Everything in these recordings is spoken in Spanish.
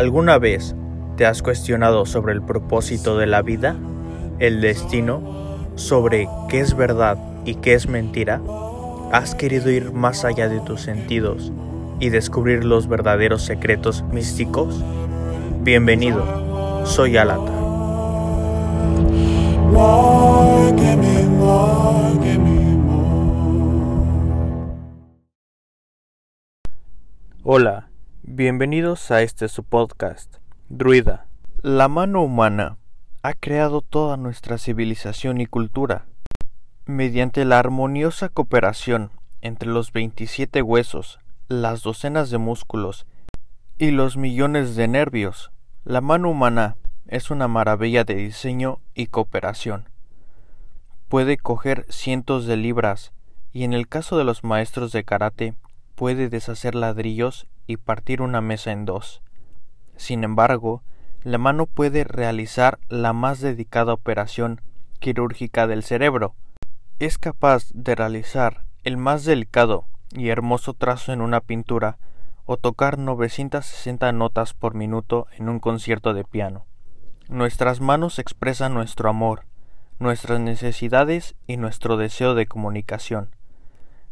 ¿Alguna vez te has cuestionado sobre el propósito de la vida, el destino, sobre qué es verdad y qué es mentira? ¿Has querido ir más allá de tus sentidos y descubrir los verdaderos secretos místicos? Bienvenido, soy Alata. Hola, bienvenidos a este su podcast, Druida. La mano humana ha creado toda nuestra civilización y cultura. Mediante la armoniosa cooperación entre los 27 huesos, las docenas de músculos y los millones de nervios, la mano humana es una maravilla de diseño y cooperación. Puede coger cientos de libras y en el caso de los maestros de karate puede deshacer ladrillos y partir una mesa en dos. Sin embargo, la mano puede realizar la más dedicada operación quirúrgica del cerebro. Es capaz de realizar el más delicado y hermoso trazo en una pintura o tocar 960 notas por minuto en un concierto de piano. Nuestras manos expresan nuestro amor, nuestras necesidades y nuestro deseo de comunicación.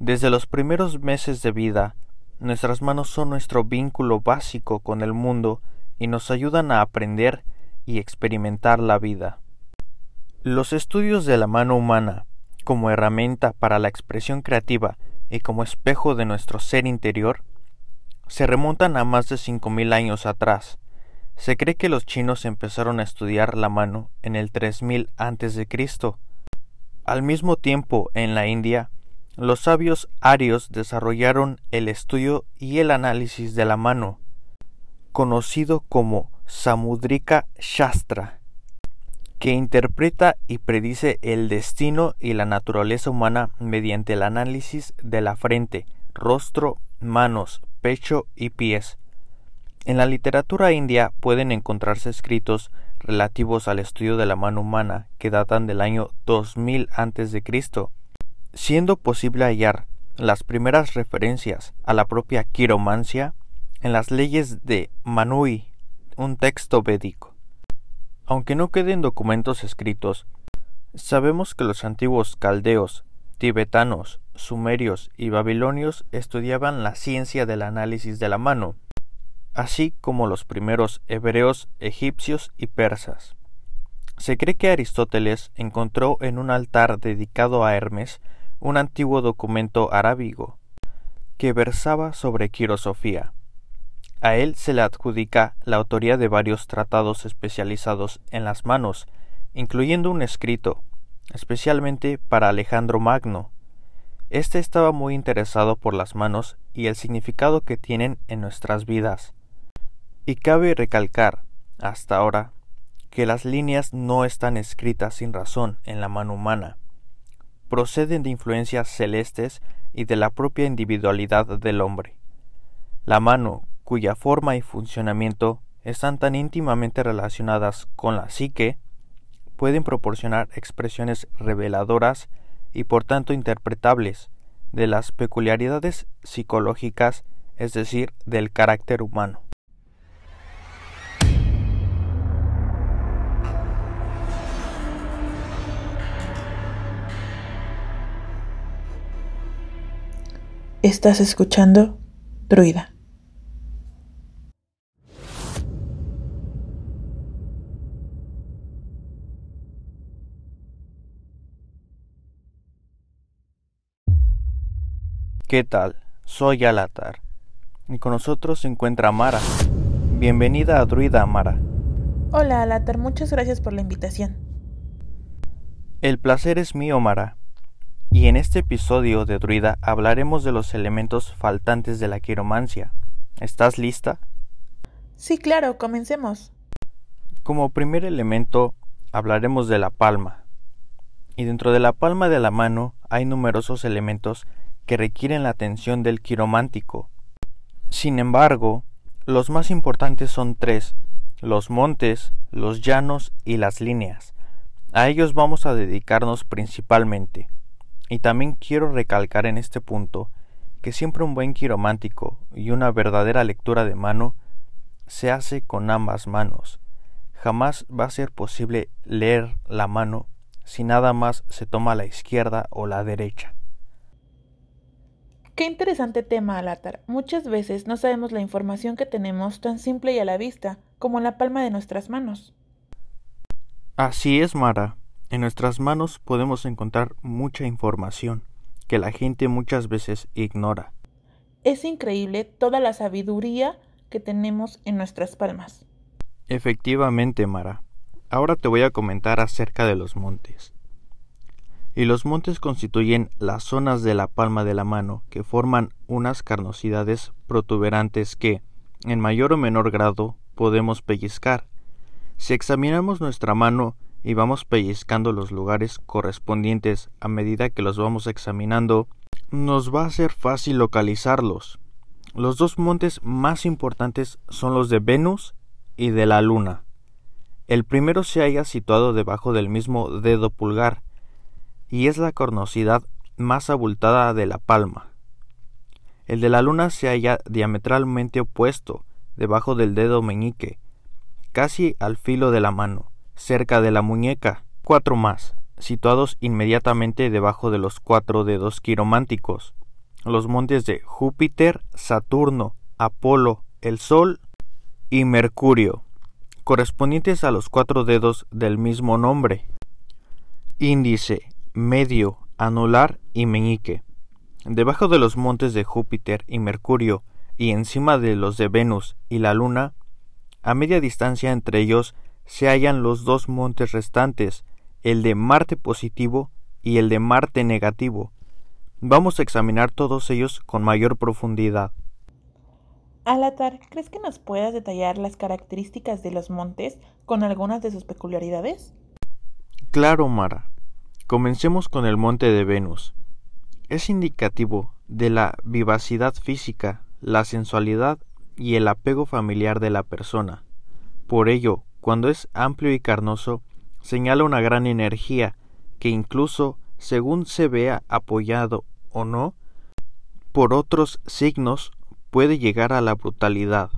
Desde los primeros meses de vida, nuestras manos son nuestro vínculo básico con el mundo y nos ayudan a aprender y experimentar la vida. Los estudios de la mano humana, como herramienta para la expresión creativa y como espejo de nuestro ser interior, se remontan a más de cinco mil años atrás. Se cree que los chinos empezaron a estudiar la mano en el 3000 a.C. Al mismo tiempo, en la India, los sabios arios desarrollaron el estudio y el análisis de la mano, conocido como Samudrika Shastra, que interpreta y predice el destino y la naturaleza humana mediante el análisis de la frente, rostro, manos, pecho y pies. En la literatura india pueden encontrarse escritos relativos al estudio de la mano humana que datan del año 2000 a.C., siendo posible hallar las primeras referencias a la propia quiromancia en las leyes de Manui, un texto védico. Aunque no queden documentos escritos, sabemos que los antiguos caldeos, tibetanos, sumerios y babilonios estudiaban la ciencia del análisis de la mano, así como los primeros hebreos, egipcios y persas. Se cree que Aristóteles encontró en un altar dedicado a Hermes un antiguo documento arábigo que versaba sobre quirosofía. A él se le adjudica la autoría de varios tratados especializados en las manos, incluyendo un escrito, especialmente para Alejandro Magno. Este estaba muy interesado por las manos y el significado que tienen en nuestras vidas. Y cabe recalcar, hasta ahora, que las líneas no están escritas sin razón en la mano humana proceden de influencias celestes y de la propia individualidad del hombre. La mano, cuya forma y funcionamiento están tan íntimamente relacionadas con la psique, pueden proporcionar expresiones reveladoras y por tanto interpretables de las peculiaridades psicológicas, es decir, del carácter humano. Estás escuchando Druida. ¿Qué tal? Soy Alatar y con nosotros se encuentra Mara. Bienvenida a Druida Mara. Hola Alatar, muchas gracias por la invitación. El placer es mío, Mara y en este episodio de Druida hablaremos de los elementos faltantes de la quiromancia. ¿Estás lista? Sí, claro, comencemos. Como primer elemento hablaremos de la palma. Y dentro de la palma de la mano hay numerosos elementos que requieren la atención del quiromántico. Sin embargo, los más importantes son tres, los montes, los llanos y las líneas. A ellos vamos a dedicarnos principalmente. Y también quiero recalcar en este punto que siempre un buen quiromántico y una verdadera lectura de mano se hace con ambas manos. Jamás va a ser posible leer la mano si nada más se toma la izquierda o la derecha. Qué interesante tema, Alatar. Muchas veces no sabemos la información que tenemos tan simple y a la vista como en la palma de nuestras manos. Así es, Mara. En nuestras manos podemos encontrar mucha información que la gente muchas veces ignora. Es increíble toda la sabiduría que tenemos en nuestras palmas. Efectivamente, Mara. Ahora te voy a comentar acerca de los montes. Y los montes constituyen las zonas de la palma de la mano que forman unas carnosidades protuberantes que, en mayor o menor grado, podemos pellizcar. Si examinamos nuestra mano y vamos pellizcando los lugares correspondientes a medida que los vamos examinando, nos va a ser fácil localizarlos. Los dos montes más importantes son los de Venus y de la Luna. El primero se halla situado debajo del mismo dedo pulgar y es la cornosidad más abultada de la palma. El de la luna se halla diametralmente opuesto, debajo del dedo meñique, casi al filo de la mano, cerca de la muñeca, cuatro más, situados inmediatamente debajo de los cuatro dedos quirománticos, los montes de Júpiter, Saturno, Apolo, el Sol y Mercurio correspondientes a los cuatro dedos del mismo nombre, índice, medio, anular y meñique. Debajo de los montes de Júpiter y Mercurio y encima de los de Venus y la Luna, a media distancia entre ellos se hallan los dos montes restantes, el de Marte positivo y el de Marte negativo. Vamos a examinar todos ellos con mayor profundidad. Alatar, ¿crees que nos puedas detallar las características de los montes con algunas de sus peculiaridades? Claro, Mara. Comencemos con el monte de Venus. Es indicativo de la vivacidad física, la sensualidad y el apego familiar de la persona. Por ello, cuando es amplio y carnoso, señala una gran energía que incluso, según se vea apoyado o no, por otros signos puede llegar a la brutalidad.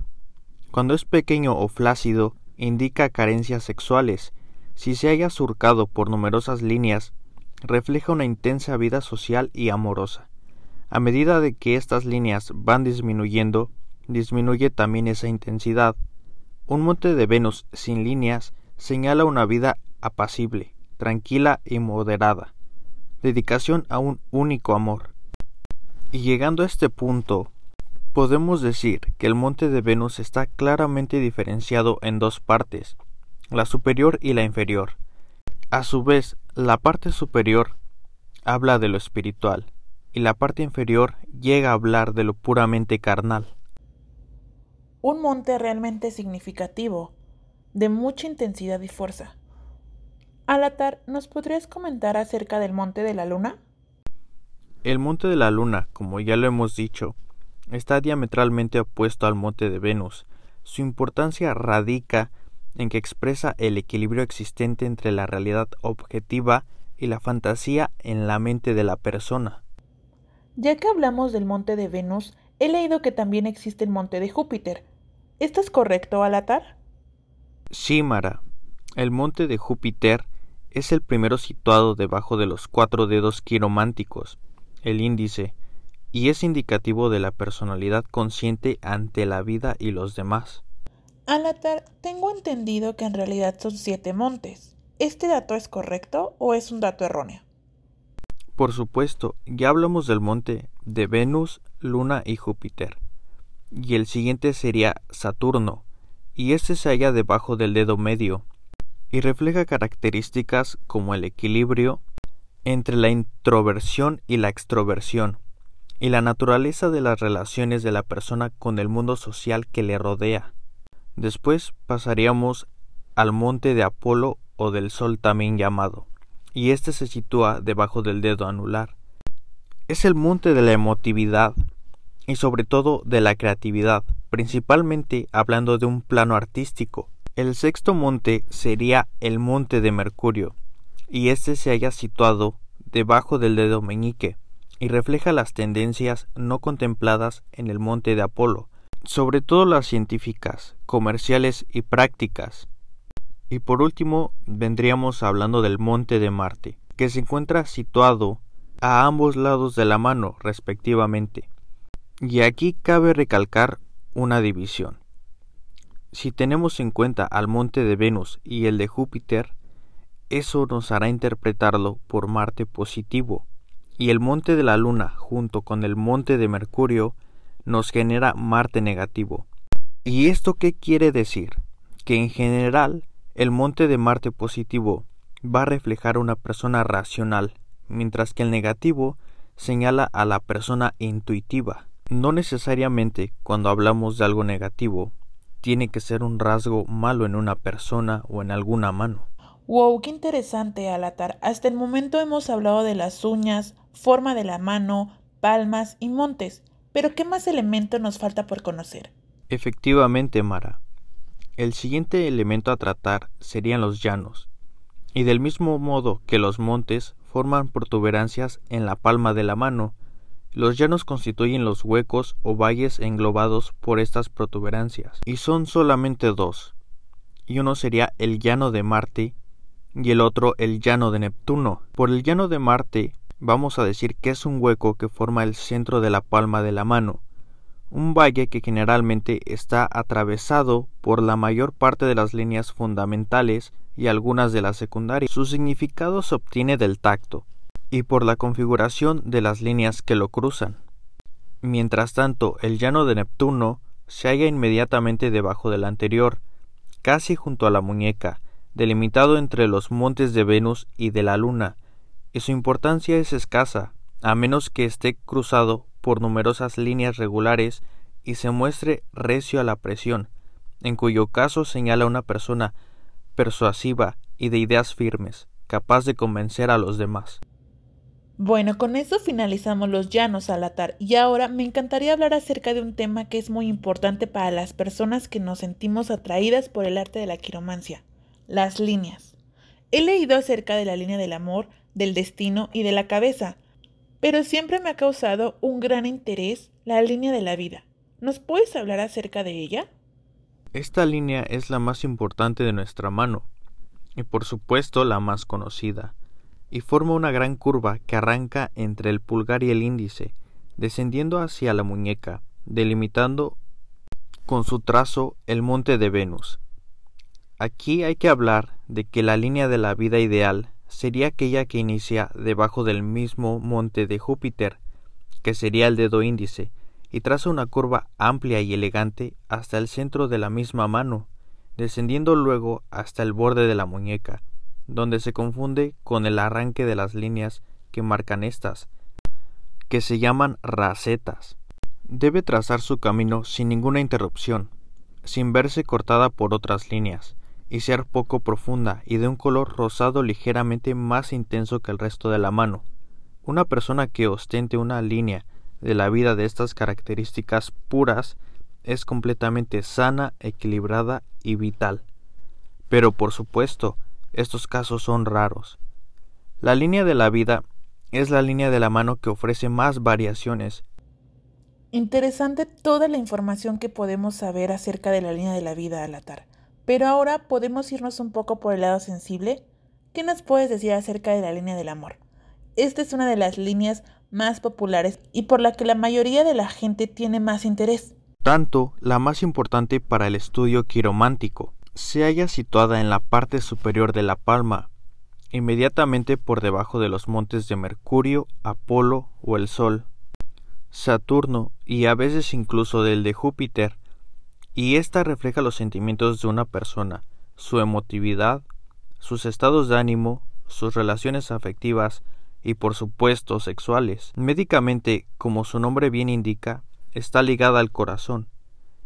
Cuando es pequeño o flácido, indica carencias sexuales. Si se haya surcado por numerosas líneas, refleja una intensa vida social y amorosa. A medida de que estas líneas van disminuyendo, disminuye también esa intensidad. Un monte de Venus sin líneas señala una vida apacible, tranquila y moderada, dedicación a un único amor. Y llegando a este punto, Podemos decir que el monte de Venus está claramente diferenciado en dos partes, la superior y la inferior. A su vez, la parte superior habla de lo espiritual y la parte inferior llega a hablar de lo puramente carnal. Un monte realmente significativo, de mucha intensidad y fuerza. Alatar, ¿nos podrías comentar acerca del monte de la luna? El monte de la luna, como ya lo hemos dicho, está diametralmente opuesto al monte de Venus. Su importancia radica en que expresa el equilibrio existente entre la realidad objetiva y la fantasía en la mente de la persona. Ya que hablamos del monte de Venus, he leído que también existe el monte de Júpiter. ¿Esto es correcto, Alatar? Sí, Mara. El monte de Júpiter es el primero situado debajo de los cuatro dedos quirománticos, el índice, y es indicativo de la personalidad consciente ante la vida y los demás. Alatar, tengo entendido que en realidad son siete montes. ¿Este dato es correcto o es un dato erróneo? Por supuesto, ya hablamos del monte de Venus, Luna y Júpiter. Y el siguiente sería Saturno, y este se halla debajo del dedo medio, y refleja características como el equilibrio entre la introversión y la extroversión, y la naturaleza de las relaciones de la persona con el mundo social que le rodea. Después pasaríamos al monte de Apolo o del Sol también llamado, y este se sitúa debajo del dedo anular. Es el monte de la emotividad y sobre todo de la creatividad, principalmente hablando de un plano artístico. El sexto monte sería el monte de Mercurio, y este se halla situado debajo del dedo meñique, y refleja las tendencias no contempladas en el monte de Apolo. sobre todo las científicas, comerciales y prácticas. Y por último, vendríamos hablando del Monte de Marte, que se encuentra situado a ambos lados de la mano, respectivamente. Y aquí cabe recalcar una división. Si tenemos en cuenta al monte de Venus y el de Júpiter, eso nos hará interpretarlo por Marte positivo, y el monte de la Luna junto con el monte de Mercurio nos genera Marte negativo. ¿Y esto qué quiere decir? Que en general el monte de Marte positivo va a reflejar una persona racional, mientras que el negativo señala a la persona intuitiva. No necesariamente cuando hablamos de algo negativo tiene que ser un rasgo malo en una persona o en alguna mano. Wow, qué interesante, Alatar. Hasta el momento hemos hablado de las uñas, forma de la mano, palmas y montes. Pero ¿qué más elemento nos falta por conocer? Efectivamente, Mara. El siguiente elemento a tratar serían los llanos. Y del mismo modo que los montes forman protuberancias en la palma de la mano, los llanos constituyen los huecos o valles englobados por estas protuberancias, y son solamente dos, y uno sería el llano de Marte y el otro el llano de Neptuno. Por el llano de Marte vamos a decir que es un hueco que forma el centro de la palma de la mano, un valle que generalmente está atravesado por la mayor parte de las líneas fundamentales y algunas de las secundarias. Su significado se obtiene del tacto, y por la configuración de las líneas que lo cruzan. Mientras tanto, el llano de Neptuno se halla inmediatamente debajo del anterior, casi junto a la muñeca, delimitado entre los montes de Venus y de la Luna, y su importancia es escasa, a menos que esté cruzado por numerosas líneas regulares y se muestre recio a la presión, en cuyo caso señala una persona persuasiva y de ideas firmes, capaz de convencer a los demás. Bueno, con eso finalizamos los llanos al atar y ahora me encantaría hablar acerca de un tema que es muy importante para las personas que nos sentimos atraídas por el arte de la quiromancia, las líneas. He leído acerca de la línea del amor, del destino y de la cabeza, pero siempre me ha causado un gran interés la línea de la vida. ¿Nos puedes hablar acerca de ella? Esta línea es la más importante de nuestra mano y por supuesto la más conocida y forma una gran curva que arranca entre el pulgar y el índice, descendiendo hacia la muñeca, delimitando con su trazo el monte de Venus. Aquí hay que hablar de que la línea de la vida ideal sería aquella que inicia debajo del mismo monte de Júpiter, que sería el dedo índice, y traza una curva amplia y elegante hasta el centro de la misma mano, descendiendo luego hasta el borde de la muñeca, donde se confunde con el arranque de las líneas que marcan estas, que se llaman racetas. Debe trazar su camino sin ninguna interrupción, sin verse cortada por otras líneas, y ser poco profunda y de un color rosado ligeramente más intenso que el resto de la mano. Una persona que ostente una línea de la vida de estas características puras es completamente sana, equilibrada y vital. Pero por supuesto, estos casos son raros. La línea de la vida es la línea de la mano que ofrece más variaciones. Interesante toda la información que podemos saber acerca de la línea de la vida al atar. Pero ahora podemos irnos un poco por el lado sensible. ¿Qué nos puedes decir acerca de la línea del amor? Esta es una de las líneas más populares y por la que la mayoría de la gente tiene más interés. Tanto la más importante para el estudio quiromántico se halla situada en la parte superior de la palma, inmediatamente por debajo de los montes de Mercurio, Apolo o el Sol, Saturno y a veces incluso del de Júpiter, y ésta refleja los sentimientos de una persona, su emotividad, sus estados de ánimo, sus relaciones afectivas y por supuesto sexuales. Médicamente, como su nombre bien indica, está ligada al corazón.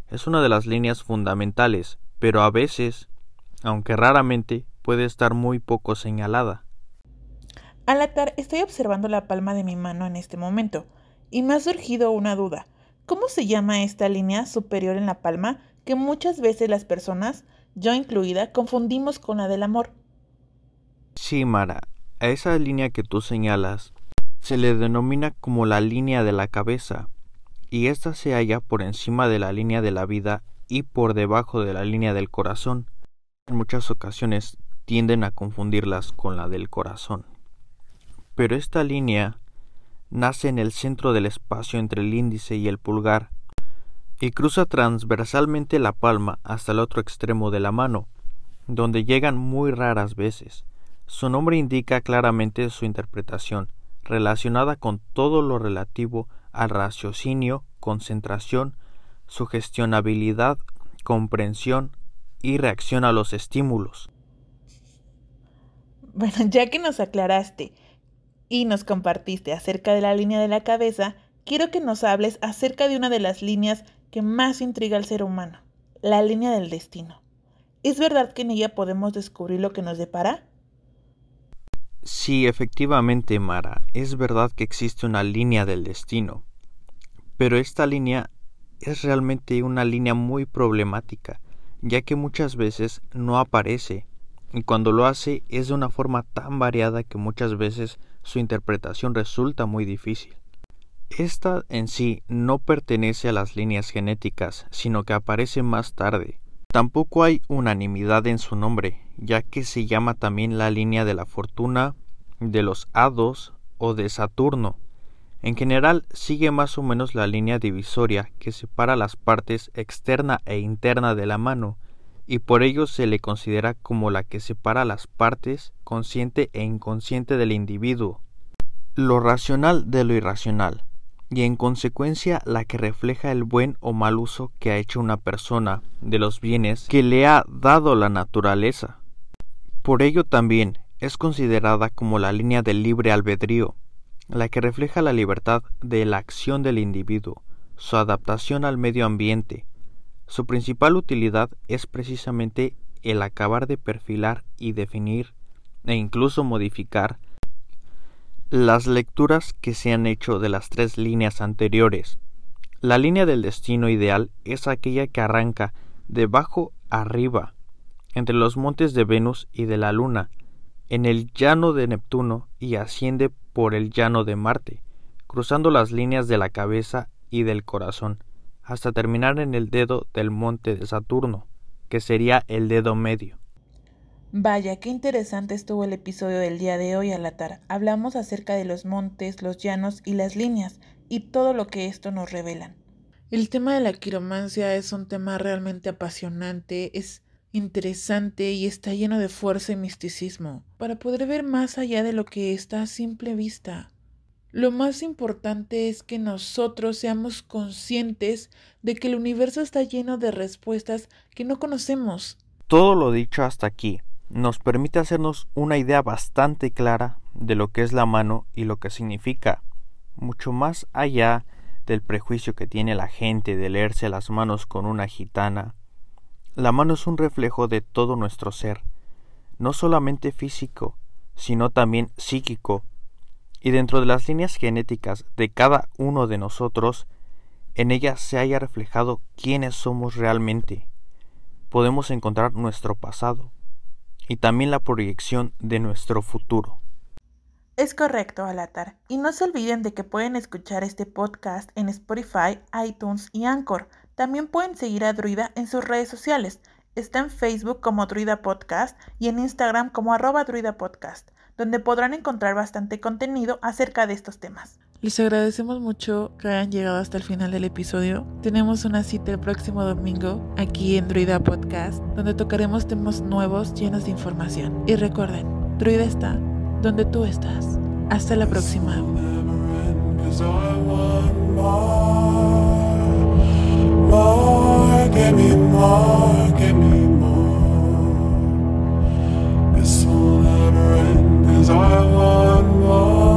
Es una de las líneas fundamentales pero a veces, aunque raramente, puede estar muy poco señalada. Al atar estoy observando la palma de mi mano en este momento, y me ha surgido una duda. ¿Cómo se llama esta línea superior en la palma que muchas veces las personas, yo incluida, confundimos con la del amor? Sí, Mara, a esa línea que tú señalas se le denomina como la línea de la cabeza, y ésta se halla por encima de la línea de la vida y por debajo de la línea del corazón. En muchas ocasiones tienden a confundirlas con la del corazón. Pero esta línea nace en el centro del espacio entre el índice y el pulgar y cruza transversalmente la palma hasta el otro extremo de la mano, donde llegan muy raras veces. Su nombre indica claramente su interpretación, relacionada con todo lo relativo al raciocinio, concentración, sugestionabilidad, comprensión y reacción a los estímulos. Bueno, ya que nos aclaraste y nos compartiste acerca de la línea de la cabeza, quiero que nos hables acerca de una de las líneas que más intriga al ser humano, la línea del destino. ¿Es verdad que en ella podemos descubrir lo que nos depara? Sí, efectivamente, Mara, es verdad que existe una línea del destino, pero esta línea es realmente una línea muy problemática, ya que muchas veces no aparece, y cuando lo hace es de una forma tan variada que muchas veces su interpretación resulta muy difícil. Esta en sí no pertenece a las líneas genéticas, sino que aparece más tarde. Tampoco hay unanimidad en su nombre, ya que se llama también la línea de la fortuna, de los hados o de Saturno. En general sigue más o menos la línea divisoria que separa las partes externa e interna de la mano, y por ello se le considera como la que separa las partes consciente e inconsciente del individuo, lo racional de lo irracional y en consecuencia la que refleja el buen o mal uso que ha hecho una persona de los bienes que le ha dado la naturaleza. Por ello también es considerada como la línea del libre albedrío, la que refleja la libertad de la acción del individuo, su adaptación al medio ambiente. Su principal utilidad es precisamente el acabar de perfilar y definir e incluso modificar las lecturas que se han hecho de las tres líneas anteriores. La línea del destino ideal es aquella que arranca de abajo arriba, entre los montes de Venus y de la Luna, en el llano de Neptuno y asciende por el llano de Marte, cruzando las líneas de la cabeza y del corazón, hasta terminar en el dedo del monte de Saturno, que sería el dedo medio. Vaya, qué interesante estuvo el episodio del día de hoy, Alatar. Hablamos acerca de los montes, los llanos y las líneas, y todo lo que esto nos revelan. El tema de la quiromancia es un tema realmente apasionante, es interesante y está lleno de fuerza y misticismo, para poder ver más allá de lo que está a simple vista. Lo más importante es que nosotros seamos conscientes de que el universo está lleno de respuestas que no conocemos. Todo lo dicho hasta aquí nos permite hacernos una idea bastante clara de lo que es la mano y lo que significa, mucho más allá del prejuicio que tiene la gente de leerse las manos con una gitana. La mano es un reflejo de todo nuestro ser, no solamente físico, sino también psíquico, y dentro de las líneas genéticas de cada uno de nosotros, en ellas se haya reflejado quiénes somos realmente. Podemos encontrar nuestro pasado, y también la proyección de nuestro futuro. Es correcto, Alatar. Y no se olviden de que pueden escuchar este podcast en Spotify, iTunes y Anchor. También pueden seguir a Druida en sus redes sociales. Está en Facebook como Druida Podcast y en Instagram como arroba Druida Podcast, donde podrán encontrar bastante contenido acerca de estos temas. Les agradecemos mucho que hayan llegado hasta el final del episodio. Tenemos una cita el próximo domingo aquí en Druida Podcast, donde tocaremos temas nuevos llenos de información. Y recuerden, Druida está donde tú estás. Hasta la próxima. more, give me more, give me more. This will never end, I want more.